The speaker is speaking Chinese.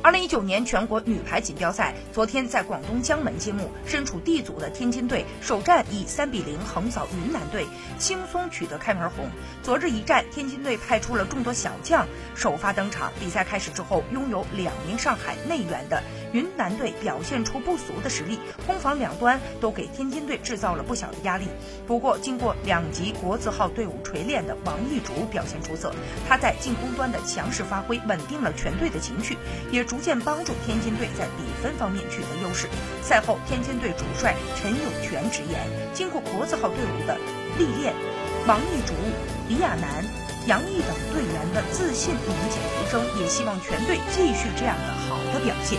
二零一九年全国女排锦标赛昨天在广东江门揭幕，身处 D 组的天津队首战以三比零横扫云南队，轻松取得开门红。昨日一战，天津队派出了众多小将首发登场。比赛开始之后，拥有两名上海内援的云南队表现出不俗的实力，攻防两端都给天津队制造了不小的压力。不过，经过两级国字号队伍锤炼的王艺竹表现出色，他在进攻端的强势发挥稳定了全队的情绪，也。逐渐帮助天津队在比分方面取得优势。赛后，天津队主帅陈友泉直言，经过国字号队伍的历练，王艺竹、李亚男、杨毅等队员的自信明显提升，也希望全队继续这样的好的表现。